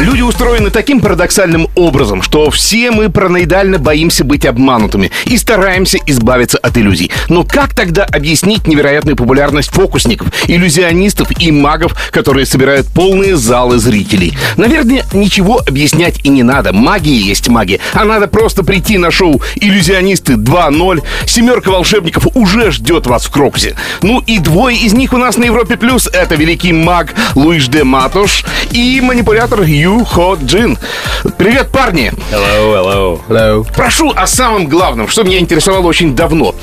Люди устроены таким парадоксальным образом, что все мы параноидально боимся быть обманутыми и стараемся избавиться от иллюзий. Но как тогда объяснить невероятную популярность фокусников, иллюзионистов и магов, которые собирают полные залы зрителей? Наверное, ничего объяснять и не надо. Магия есть магия. А надо просто прийти на шоу «Иллюзионисты 2.0». Семерка волшебников уже ждет вас в Крокусе. Ну и двое из них у нас на Европе+. плюс. Это великий маг Луиш де Матош и манипулятор Ю Хо Джин. Привет, парни! Hello, hello. Hello. Прошу о самом главном, что меня интересовало очень давно.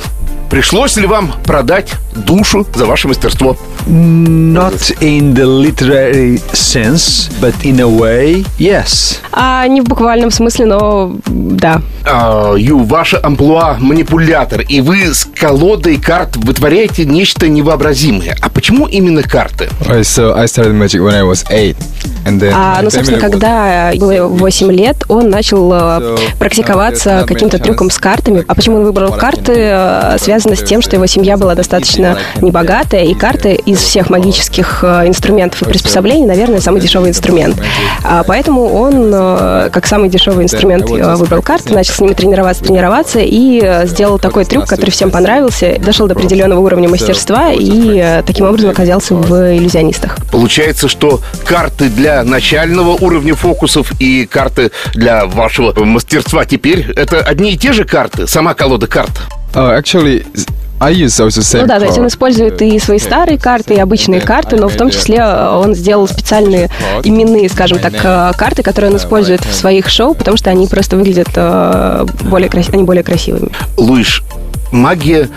Пришлось ли вам продать душу за ваше мастерство? Not in the literary sense, but in a way, yes. А не в буквальном смысле, но да. А, Ю, ваше амплуа манипулятор, и вы с колодой карт вытворяете нечто невообразимое. А почему именно карты? Alright, so I started magic when I was eight, and then. А, ну, собственно, was- когда было 8 лет, он начал э, So, практиковаться uh, каким-то трюком с картами. А почему он выбрал карты, э, связано с тем, что его семья была достаточно небогатая, и карты из всех магических э, инструментов и приспособлений, наверное, самый дешевый инструмент. А поэтому он, э, как самый дешевый инструмент, э, выбрал карты, начал с ними тренироваться, тренироваться, и сделал такой трюк, который всем понравился, дошел до определенного уровня мастерства, и таким образом оказался в иллюзионистах. Получается, что карты для начального уровня фокусов и карты для вашего мастерства теперь это одни и те же карты, сама колода карт. Oh, actually, I use same. Ну да, то есть он использует и свои старые карты, и обычные карты, но в том числе э, он сделал специальные именные, скажем так, э, карты, которые он использует в своих шоу, потому что они просто выглядят э, более, они более красивыми. Луиш, магия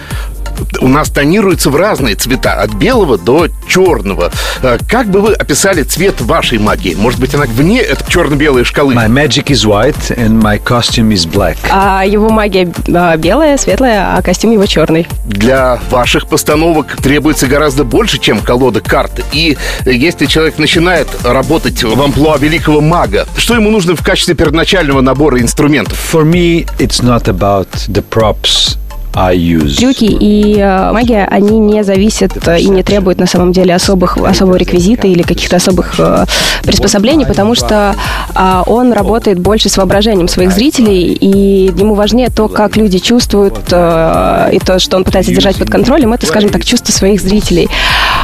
у нас тонируется в разные цвета, от белого до черного. Э, Как бы вы описали цвет вашей магии? Может быть, она вне этой черно-белой шкалы? My magic is white and my costume is black. А его магия э, белая, светлая, а костюм его черный. Для ваших постановок требуется гораздо больше, чем колода карт. И если человек начинает работать в амплуа великого мага, что ему нужно в качестве первоначального набора инструментов? For me, it's not about the props I и э, магия, они не зависят э, и не требуют на самом деле особых, особого реквизита или каких-то особых э, приспособлений, потому что а, он работает больше с воображением своих зрителей, и ему важнее то, как люди чувствуют, э, и то, что он пытается держать под контролем, это, скажем так, чувство своих зрителей.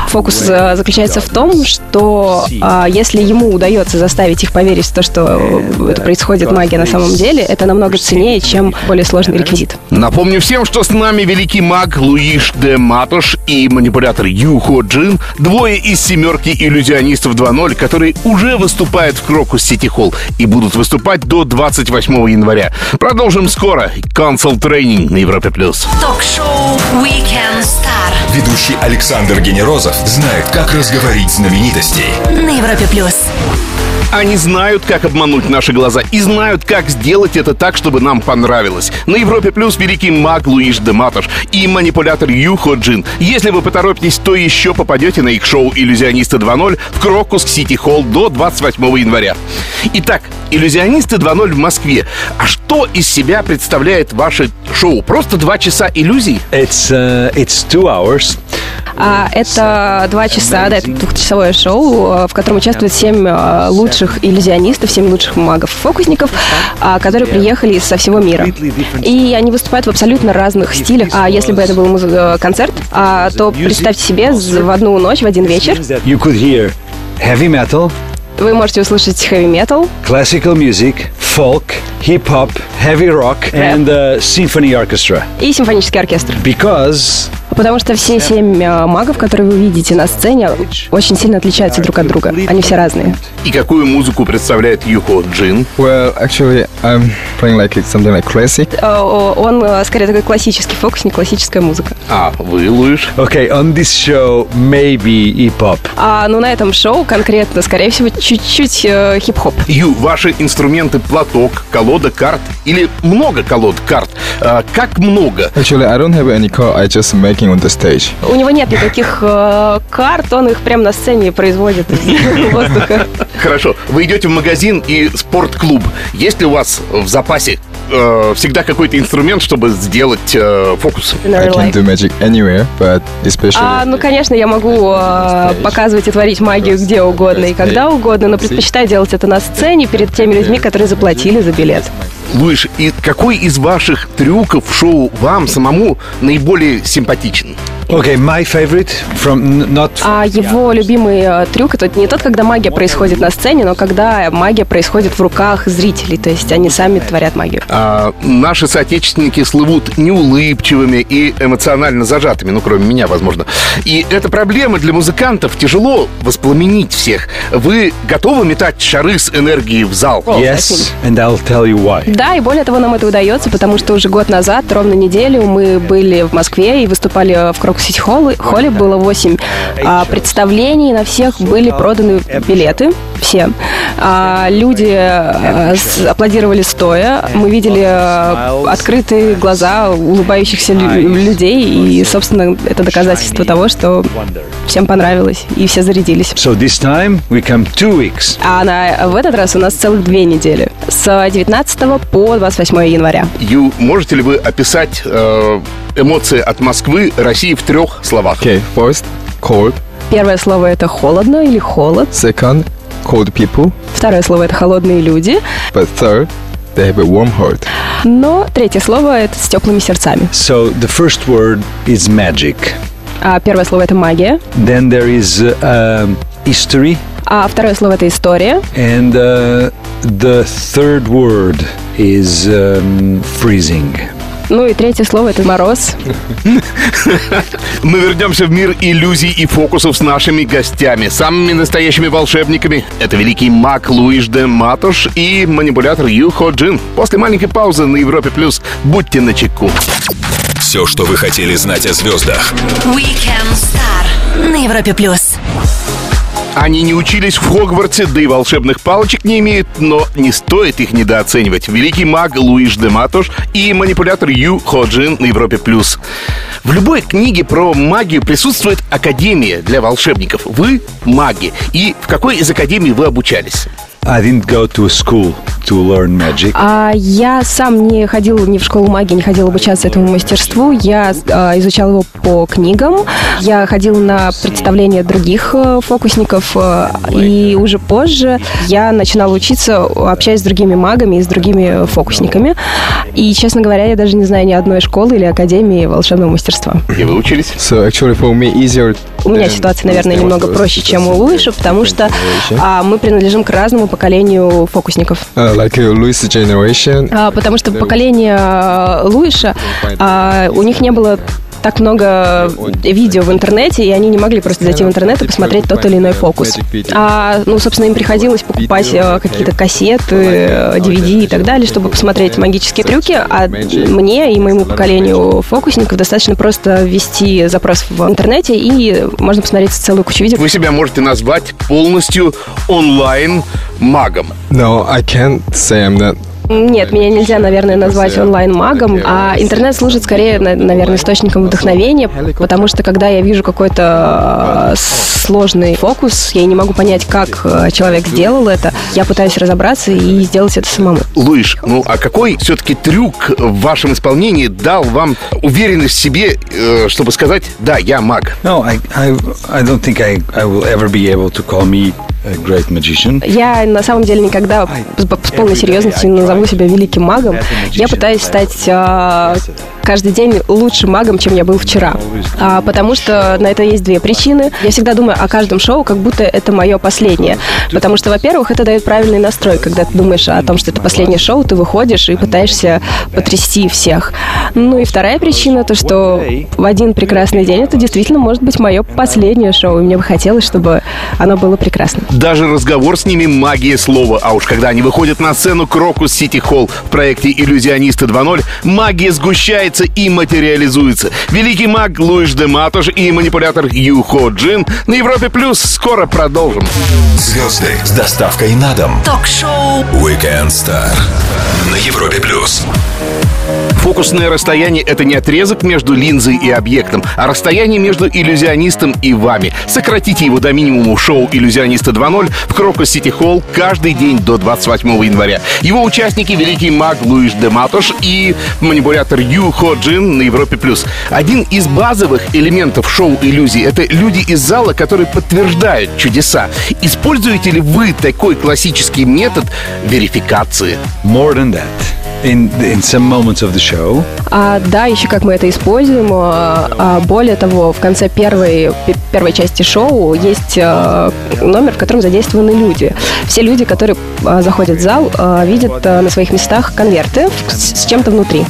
Фокус э, заключается в том, что а, если ему удается заставить их поверить в то, что э, это происходит магия на самом деле, это намного ценнее, чем более сложный реквизит. Напомню всем, что с нами великий маг Луиш де Матош и манипулятор Ю Хо Джин, двое из семерки иллюзионистов 2.0, которые уже выступают в Крокус Сити Холл и будут выступать до 28 января. Продолжим скоро. Консул тренинг на Европе+. плюс. Ток-шоу Weekend Star Ведущий Александр Генерозов знает, как разговорить знаменитостей. на Европе плюс. Они знают, как обмануть наши глаза и знают, как сделать это так, чтобы нам понравилось. На Европе Плюс великий маг Луиш де Матош и манипулятор Юхо Джин. Если вы поторопитесь, то еще попадете на их шоу «Иллюзионисты 2.0» в Крокус Сити Холл до 28 января. Итак, «Иллюзионисты 2.0» в Москве. А что из себя представляет ваше шоу? Просто два часа иллюзий? It's uh, it's two hours. А, это два часа, да, это двухчасовое шоу, э, в котором участвуют семь э, лучших иллюзионистов, семь лучших магов-фокусников, а, которые приехали со всего мира. И они выступают в абсолютно разных стилях. А если бы это был муз- э, концерт, а, то представьте себе в одну ночь, в один вечер You could hear heavy metal, вы можете услышать хэви-метал, classical music, folk, hip hop, heavy rock, and uh, symphony orchestra. и симфонический оркестр. Because Потому что все семь э, магов, которые вы видите на сцене, очень сильно отличаются друг от друга. Они все разные. И какую музыку представляет Юхо Джин? Well, actually, I'm playing like it's something like classic. Э, Он э, скорее такой классический фокусник, классическая музыка. А вы, Луиш? okay, on this show maybe hip hop. А ну на этом шоу конкретно, скорее всего, чуть-чуть э, хип-хоп. Ю, ваши инструменты платок, колода карт или много колод карт? А, как много? Actually, I don't have any card. I just making on the stage. У него нет никаких э, карт, он их прямо на сцене производит из воздуха. Хорошо, вы идете в магазин и спортклуб. Есть ли у вас в запасе э, всегда какой-то инструмент, чтобы сделать э, фокус? I can do magic anywhere, but especially А, ну, конечно, я могу э, показывать и творить магию где угодно и когда угодно, но предпочитаю делать это на сцене перед теми людьми, которые заплатили за билет. Луиш, и какой из ваших трюков в шоу вам самому наиболее симпатичен? Okay, my favorite from not А его любимый э, трюк это не тот, когда магия происходит на сцене, но когда магия происходит в руках зрителей, то есть они сами творят магию. А, наши соотечественники слывут неулыбчивыми и эмоционально зажатыми, ну, кроме меня, возможно. И это проблема для музыкантов. Тяжело воспламенить всех. Вы готовы метать шары с энергией в зал? yes, and I'll tell you why. Да, и более того, нам это удается, потому что уже год назад, ровно неделю, мы были в Москве и выступали в Крок Сити Холле. Холле было 8 представлений, на всех были проданы билеты, все. А, люди с- аплодировали стоя, мы видели а, открытые глаза улыбающихся лю- людей, и, собственно, это доказательство того, что всем понравилось, и все зарядились. So this time we come two weeks. А на, в этот раз у нас целых две недели. С 19 по 28 января. Ю, можете ли вы описать э, эмоции от Москвы, России в трех словах? okay, first cold, Первое слово это холодно или холод. second cold people, Второе слово это холодные люди. but third they have a warm heart. Но третье слово это с теплыми сердцами. So the first word is magic. А первое слово это магия. Then there is uh, um, history, А второе слово это история. and uh, the third word is um, freezing. Ну и третье слово это мороз. Мы вернемся в мир иллюзий и фокусов с нашими гостями, самыми настоящими волшебниками. Это великий маг Луиш де Матош и манипулятор Ю Хо Джин. После маленькой паузы на Европе Плюс будьте начеку. Все, что вы хотели знать о звездах. Weekend Star на Европе плюс. Они не учились в Хогвартсе, да и волшебных палочек не имеют, но не стоит их недооценивать. Великий маг Луиш де Матош и манипулятор Ю Ходжин на Европе+. плюс. В любой книге про магию присутствует академия для волшебников. Вы маги. И в какой из академий вы обучались? I didn't go to a school to learn magic. А я сам не ходил ни в школу магии, не ходил обучаться этому мастерству. Я а, изучал его по книгам. Я ходил на представления других э, фокусников. э, и уже позже я начинала учиться, общаясь с другими магами и с другими фокусниками. И, честно говоря, я даже не знаю ни одной школы или академии волшебного мастерства. Где вы учились? So actually for me easier. У меня ситуация, наверное, немного проще, чем у Луиша, потому что а, мы принадлежим к разному поколению фокусников. Uh, like Louis generation. А, потому что поколение а, Луиша, а, у них не было так много видео в интернете, и они не могли просто зайти в интернет и посмотреть тот или иной фокус. А, ну, собственно, им приходилось покупать э, какие-то кассеты, э, DVD и так далее, чтобы посмотреть магические трюки. А мне и моему поколению фокусников достаточно просто ввести запрос в интернете, и можно посмотреть целую кучу видео. Вы себя можете назвать полностью онлайн-магом. No, I can't say I'm not. Нет, меня нельзя, наверное, назвать онлайн-магом, а интернет служит скорее, на- наверное, источником вдохновения, потому что когда я вижу какой-то э, сложный фокус, я не могу понять, как э, человек сделал это, я пытаюсь разобраться и сделать это самому. Луиш, ну а какой все-таки трюк в вашем исполнении дал вам уверенность в себе, э, чтобы сказать, да, я маг? No, I, I, I don't think I, I will ever be able to call me a great magician. Я на самом деле никогда с, с полной серьезностью не назову себя великим магом. Я пытаюсь стать э, каждый день лучшим магом, чем я был вчера. А, потому что на это есть две причины. Я всегда думаю о каждом шоу, как будто это мое последнее. Потому что, во-первых, это дает правильный настрой. Когда ты думаешь о том, что это последнее шоу, ты выходишь и пытаешься потрясти всех. Ну и вторая причина, то что в один прекрасный день это действительно может быть мое последнее шоу. И мне бы хотелось, чтобы оно было прекрасным. Даже разговор с ними магия слова. А уж когда они выходят на сцену Крокус Сити Холл в проекте «Иллюзионисты 2.0», магия сгущается и материализуется. Великий маг Луиш де Матош и манипулятор Ю Хо Джин на Европе Плюс. Скоро продолжим. Звезды с доставкой на дом. Ток-шоу Weekend Star на Европе плюс. Фокусное расстояние — это не отрезок между линзой и объектом, а расстояние между иллюзионистом и вами. Сократите его до минимума в шоу «Иллюзиониста 2.0» в Крокус Сити Холл каждый день до 28 января. Его участники — великий маг Луиш де Матош и манипулятор Ю Хо Джин на Европе+. плюс. Один из базовых элементов шоу иллюзий — это люди из зала, которые подтверждают чудеса. Используете ли вы такой классический метод верификации? More than that. In, in some moments of the show, А, да, еще как мы это используем. а, а, более того, в конце первой, пе- первой части шоу есть а, номер, в котором задействованы люди. Все люди, которые а, заходят в зал, а, видят а, на своих местах конверты с, с чем-то внутри.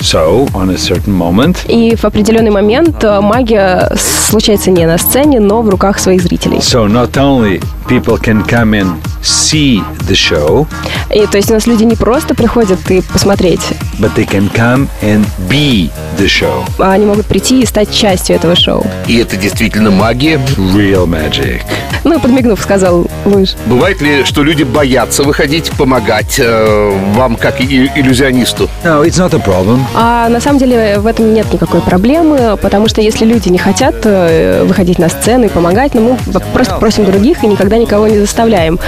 so on a certain moment, И в определенный момент а, магия случается не на сцене, но в руках своих зрителей. so not only people can come and see the show, И то есть у нас люди не просто приходят и посмотреть, but they can come and be the show. а они могут прийти и стать частью этого шоу. И это действительно магия. Real magic. Ну, подмигнув, сказал Луиш. Бывает ли, что люди боятся выходить, помогать э, вам как и- иллюзионисту? No, it's not a problem. А на самом деле в этом нет никакой проблемы, потому что если люди не хотят э, выходить на сцену и помогать, ну мы просто просим других и никогда никого не заставляем.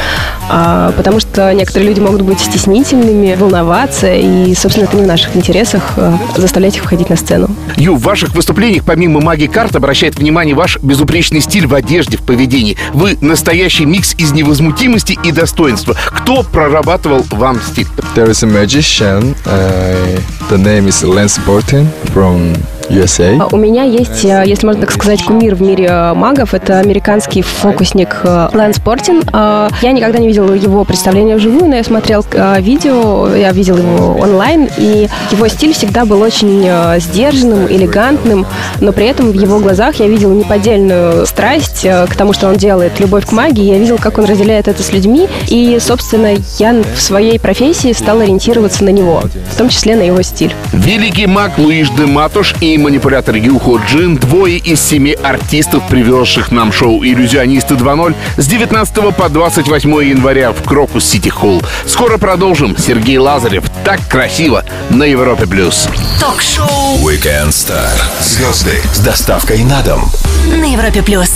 А, потому что некоторые люди могут быть стеснительными, волноваться, и, собственно, это не в наших интересах э, заставлять их выходить на сцену. Ю, в ваших выступлениях помимо магии карт обращает внимание ваш безупречный стиль в одежде, в поведении. Вы настоящий микс из невозмутимости и достоинства. Кто прорабатывал вам стиль? There is a magician. Uh, the name is Lance Burton from USA. А У меня есть, э, если можно так сказать, кумир в мире э, магов. Это американский фокусник э, Лэнс Портин. Я никогда не видела его представления вживую, но я смотрел видео, я видел его онлайн, и его стиль всегда был очень сдержанным, элегантным, но при этом в его глазах я видел неподдельную страсть к тому, что он делает, любовь к магии. Я видел, как он разделяет это с людьми, и, собственно, я в своей профессии стал ориентироваться на него, в том числе на его стиль. Великий маг Луиш де Матуш и манипулятор Юхо Джин – двое из семи артистов, привезших нам шоу «Иллюзионисты 2.0» с 19 по 28 января в Крокус Сити Холл. Скоро продолжим. Сергей Лазарев. Так красиво на Европе+. плюс. Ток-шоу Weekend Star. Звезды с доставкой на дом. на Европе плюс.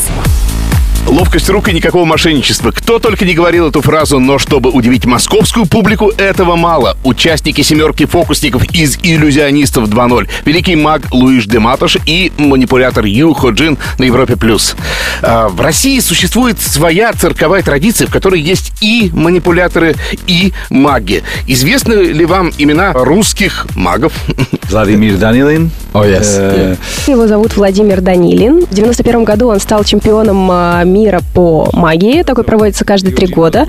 Ловкость рук и никакого мошенничества. Кто только не говорил эту фразу, но чтобы удивить московскую публику, этого мало. Участники семерки фокусников из «Иллюзионистов 2.0». Великий маг Луиш де Матош и манипулятор Ю Ходжин на Европе+. плюс. А, В России существует своя цирковая традиция, в которой есть и манипуляторы, и маги. Известны ли вам имена русских магов? Vladimir Danilin. Oh yes. Yeah. Его зовут Владимир Данилин. В 91 году он стал чемпионом а, мира по магии. Такой проводится каждые три года.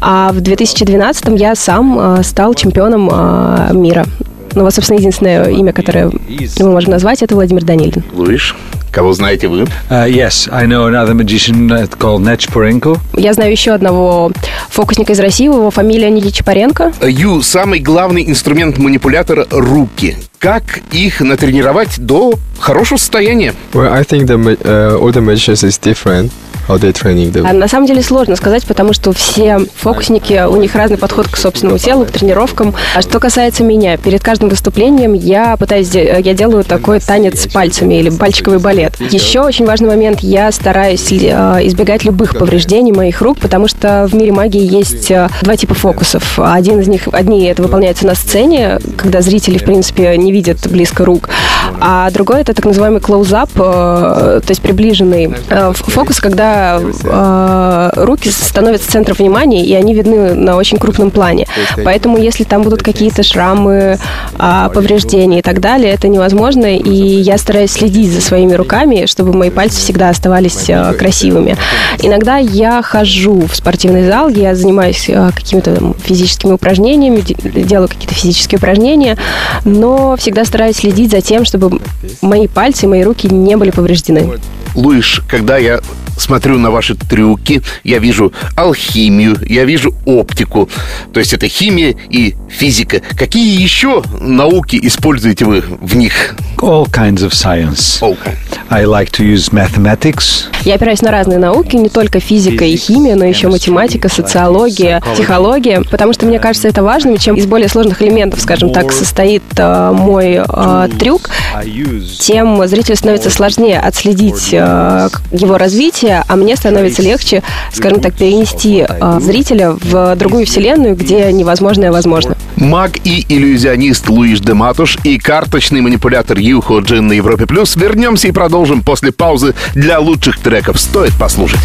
А в 2012 я сам а, стал чемпионом а, мира. Ну вот, собственно, единственное имя, которое мы можем назвать, это Владимир Данилин. Луиш, кого знаете вы? uh, yes, I know another magician uh, called Nechporenko. Я знаю еще одного фокусника из России, его фамилия Никичапаренко. Ю, самый главный инструмент манипулятора – руки. Как их натренировать до хорошего состояния? Well, I think the uh, all the magicians is different. А на самом деле сложно сказать, потому что все фокусники, у них разный подход к собственному телу, к тренировкам. А что касается меня, перед каждым выступлением я пытаюсь, я делаю такой танец пальцами или пальчиковый балет. Еще очень важный момент, я стараюсь э, избегать любых повреждений моих рук, потому что в мире магии есть э, два типа фокусов. Один из них, одни это выполняются на сцене, когда зрители, в принципе, не видят близко рук, а другой это так называемый close-up, э, то есть приближенный э, фокус, когда э, руки становятся центром внимания, и они видны на очень крупном плане. Поэтому, если там будут какие-то шрамы, а, повреждения и так далее, это невозможно, и я стараюсь следить за своими руками, чтобы мои пальцы всегда оставались красивыми. Иногда я хожу в спортивный зал, я занимаюсь какими-то физическими упражнениями, де- делаю какие-то физические упражнения, но всегда стараюсь следить за тем, чтобы мои пальцы, мои руки не были повреждены. Луиш, когда я смотрю на ваши трюки, я вижу алхимию, я вижу оптику. То есть это химия и физика. Какие еще науки используете вы в них? All kinds of science. Олка. I like to use mathematics. Я опираюсь на разные науки, не только физика и химия, но еще математика, социология, психология, потому что мне кажется это важным, чем из более сложных элементов, скажем так, состоит э, мой э, трюк, тем зрителю становится сложнее отследить э, его развитие, а мне становится легче, скажем так, перенести э, зрителя в другую вселенную, где невозможное возможно. Маг и иллюзионист Луиш де Матуш и карточный манипулятор Юхо Джин на Европе Плюс. Вернемся и продолжим после паузы для лучших треков. Стоит послушать.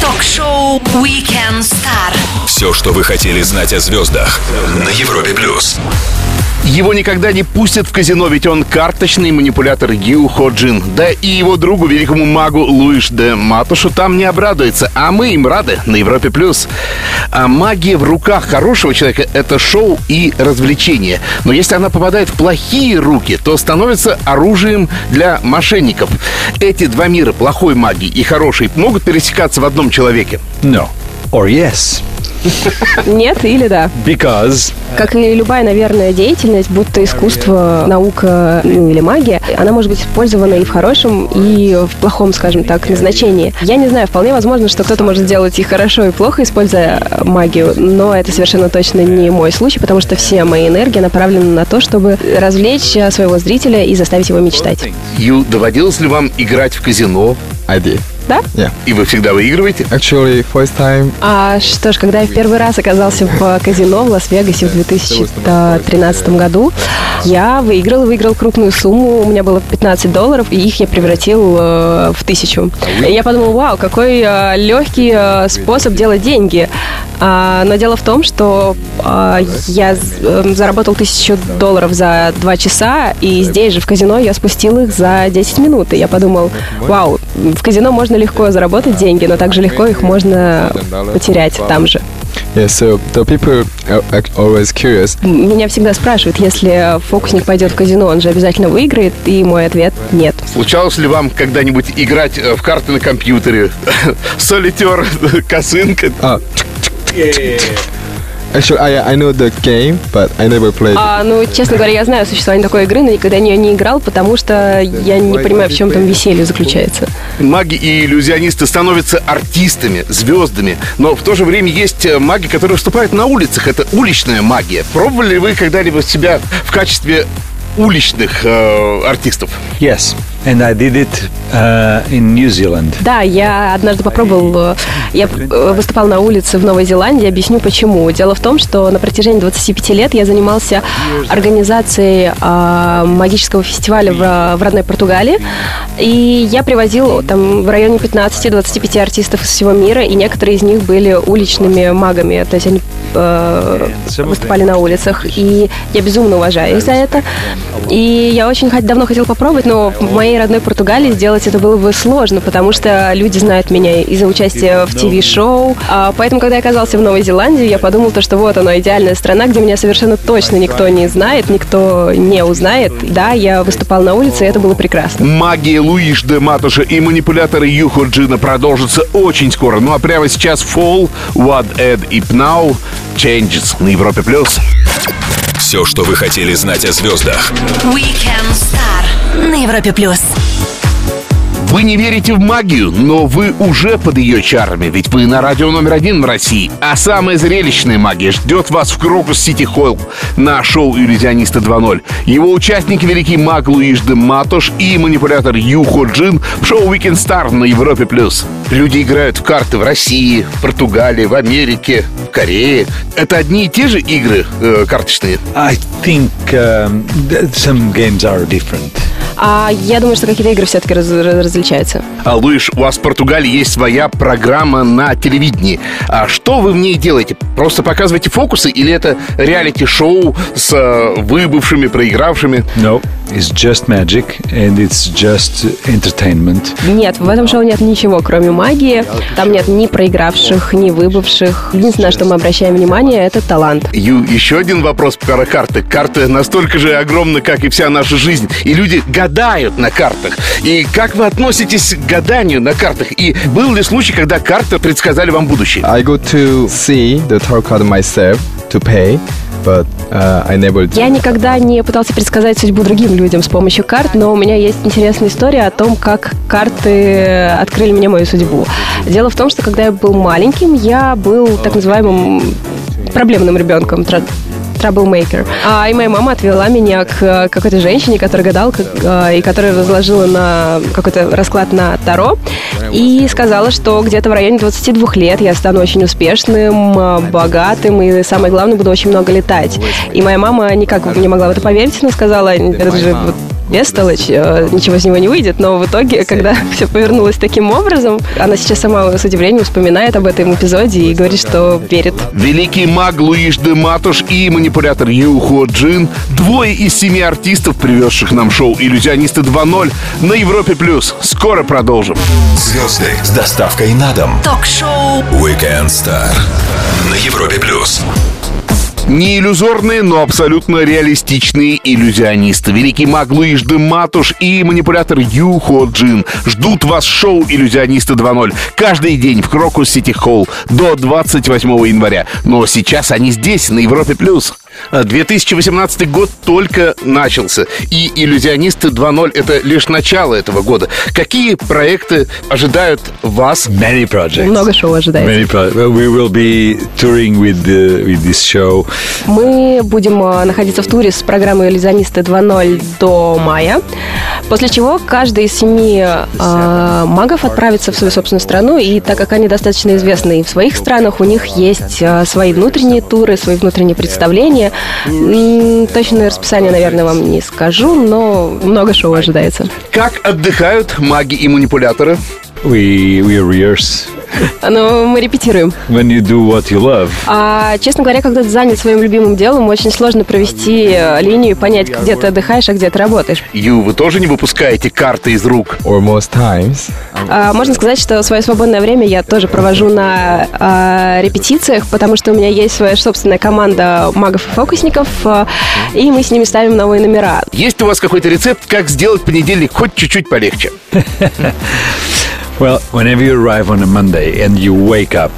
Ток-шоу Weekend Star. Все, что вы хотели знать о звездах на Европе плюс. Его никогда не пустят в казино, ведь он карточный манипулятор Ю Хо Джин. Да и его другу, великому магу Луиш де Матушу, там не обрадуется. А мы им рады на Европе+. плюс. А магия в руках хорошего человека — это шоу и развлечение. Но если она попадает в плохие руки, то становится оружием для мошенников. Эти два мира, плохой магии и хорошей, могут пересекаться в одном человеке. no or yes Нет или да? because Как и любая, наверное, деятельность, будь то искусство, наука ну, или магия, она может быть использована и в хорошем, и в плохом, скажем так, назначении. Я не знаю, вполне возможно, что кто-то может сделать и хорошо, и плохо, используя магию, но это совершенно точно не мой случай, потому что все мои энергии направлены на то, чтобы развлечь э, своего зрителя и заставить его мечтать. Ю, доводилось ли вам играть в казино? I did. Да? Yeah. И вы всегда выигрываете? Actually, first time А что ж, когда я в первый раз оказался в казино в Лас-Вегасе в 2013 году, я выиграл, выиграл крупную сумму. У меня было 15 долларов, и их я превратил э, в тысячу. И я подумал, вау, какой э, легкий э, способ делать деньги. А, но дело в том, что а, я з- э, заработал тысячу долларов за два часа, и здесь же в казино я спустил их за 10 минут. И я подумал, вау, в казино можно легко заработать деньги, но также легко их можно потерять там же. Yeah, so the people are always curious. Меня всегда спрашивают, если фокусник пойдет в казино, он же обязательно выиграет, и мой ответ – нет. Случалось ли вам когда-нибудь играть э, в карты на компьютере? Солитер, косынка. Ah. Actually, I I know the game, but I never played. А, ну, честно говоря, я знаю о существовании такой игры, но никогда в нее не играл, потому что я не понимаю, в чем там веселье заключается. Маги и иллюзионисты становятся артистами, звездами, но в то же время есть э, маги, которые выступают на улицах. Это уличная магия. Пробовали ли вы когда-либо себя в качестве уличных э, артистов? yes and I did it uh, in New Zealand Да, я однажды попробовал, э, я э, выступал на улице в Новой Зеландии, объясню почему. Дело в том, что на протяжении 25 лет я занимался организацией а, магического фестиваля в, в родной Португалии, и я привозил там в районе 15-25 артистов из всего мира, и некоторые из них были уличными магами, то есть они э, выступали на улицах, и я безумно уважаю их за это. И я очень давно хотела попробовать, но в моей родной Португалии сделать это было бы сложно, потому что люди знают меня из-за участия в ТВ-шоу. А, поэтому, когда я оказался в Новой Зеландии, я подумал, то, что вот она, идеальная страна, где меня совершенно точно никто не знает, никто не узнает. Да, я выступал на улице, и это было прекрасно. Магия Луиш де Матуша и манипуляторы Юхо Джина продолжится очень скоро. Ну а прямо сейчас Fall, What Ed и Pnau Changes на Европе+. плюс. Все, что вы хотели знать о звездах Weekend Star на Европе плюс. Вы не верите в магию, но вы уже под ее чарами, ведь вы на радио номер один в России. А самая зрелищная магия ждет вас в Крокус Сити Холл на шоу «Иллюзиониста 2.0». Его участники великий маг Луиш де Матош и манипулятор Юхо Джин в шоу «Weekend Star» на Европе+. плюс. Люди играют в карты в России, в Португалии, в Америке, в Корее. Это одни и те же игры э, карточные? I think um, some games are different А я думаю, что какие-то игры все-таки раз- раз- различаются. А, Луиш, у вас в Португалии есть своя программа на телевидении. А что вы в ней делаете? Просто показываете фокусы или это реалити-шоу с э, выбывшими, проигравшими? no it's just magic and it's just entertainment Нет, в этом шоу нет ничего, кроме магии. Там нет ни проигравших, ни выбывших. Единственное, на что мы обращаем внимание, это талант. Ю, еще один вопрос про карты. Карты настолько же огромны, как и вся наша жизнь. И люди гадают на картах. И как вы относитесь к гаданию на картах? И был ли случай, когда карты предсказали вам будущее? I go to see the tarot card myself to pay, but uh, I never. Я никогда не пытался предсказать судьбу другим людям с помощью карт, но у меня есть интересная история о том, как карты открыли мне мою судьбу. Дело в том, что когда я был маленьким, я был так называемым проблемным ребенком, troublemaker. А, и моя мама отвела меня к какой-то женщине, которая гадалка, а, и которая возложила на какой-то расклад на Таро, и сказала, что где-то в районе 22 лет я стану очень успешным, а, богатым, и самое главное, буду очень много летать. И моя мама никак не могла в это поверить, но сказала, это же вот бестолочь, э, ничего с него не выйдет, но в итоге, когда все повернулось таким образом, она сейчас сама с удивлением вспоминает об этом эпизоде и говорит, что верит. Великий маг Луиш де Матуш и манипулятор Ю Хо Джин – двое из семи артистов, привезших нам шоу «Иллюзионисты 2.0» на Европе+. плюс. Скоро продолжим. Звезды с доставкой на дом. Ток-шоу Weekend Star на Европе плюс. Не иллюзорные, но абсолютно реалистичные иллюзионисты. Великий маг Луиш де Матуш и манипулятор Ю Хо Джин ждут вас шоу «Иллюзионисты 2.0» каждый день в Крокус Сити Холл до 28 января. Но сейчас они здесь, на Европе+. плюс. 2018 год только начался, и «Иллюзионисты 2.0» — это лишь начало этого года. Какие проекты ожидают вас? Many projects. Много шоу ожидается. Many pro- well, we will be touring with the, with this show. Мы будем э, находиться в туре с программой «Иллюзионисты 2.0» до мая, после чего каждый из семи э, магов отправится в свою собственную страну, и так как они достаточно известны и в своих странах, у них есть э, свои внутренние туры, свои внутренние представления. М, Точное расписание, наверное, вам не скажу, но много шоу ожидается. Как отдыхают маги и манипуляторы? We we rehearse Но мы репетируем. when you do what you love. А, честно говоря, когда ты занят своим любимым делом, очень сложно провести э, линию и понять, где ты отдыхаешь, а где ты работаешь. Ю, вы тоже не выпускаете карты из рук? Or most times, А, можно сказать, что свое свободное время я тоже провожу на а, репетициях, потому что у меня есть своя собственная команда магов и фокусников, а, и мы с ними ставим новые номера. Есть у вас какой-то рецепт, как сделать понедельник хоть чуть-чуть полегче? Well, whenever you arrive on a Monday and you wake up,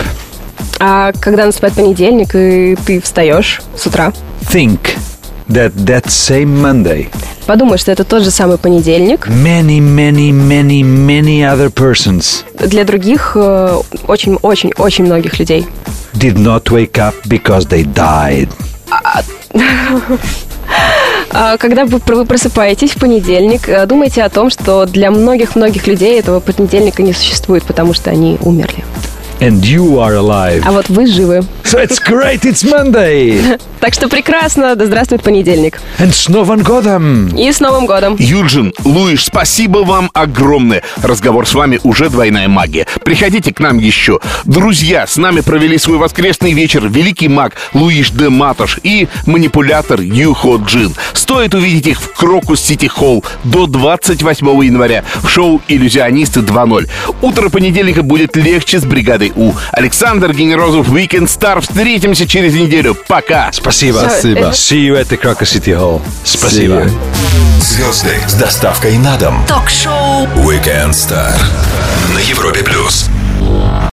А когда наступает понедельник, и ты встаешь с утра, think that that same Monday, подумай, что это тот же самый понедельник. many, many, many, many other persons Для других э, очень-очень-очень многих людей. did not wake up because they died. А Когда вы просыпаетесь в понедельник, э, думайте о том, что для многих-многих людей этого понедельника не существует, потому что они умерли. And you are alive. А вот вы живы. So it's great, it's Monday! Так что прекрасно, да здравствует понедельник. And с Новым годом! И с Новым годом! Юджин, Луиш, спасибо вам огромное. Разговор с вами уже двойная магия. Приходите к нам еще. Друзья, с нами провели свой воскресный вечер великий маг Луиш де Матош и манипулятор Юхо Джин. Стоит увидеть их в Крокус Сити Холл до 28 января в шоу «Иллюзионисты 2.0». Утро понедельника будет легче с бригадой У. Александр Генерозов, Weekend Star. Встретимся через неделю. Пока. Спасибо. Спасибо. See you at the Krakow City Hall. Спасибо. Звезды с доставкой на дом. Ток-шоу Weekend Star на Европе плюс.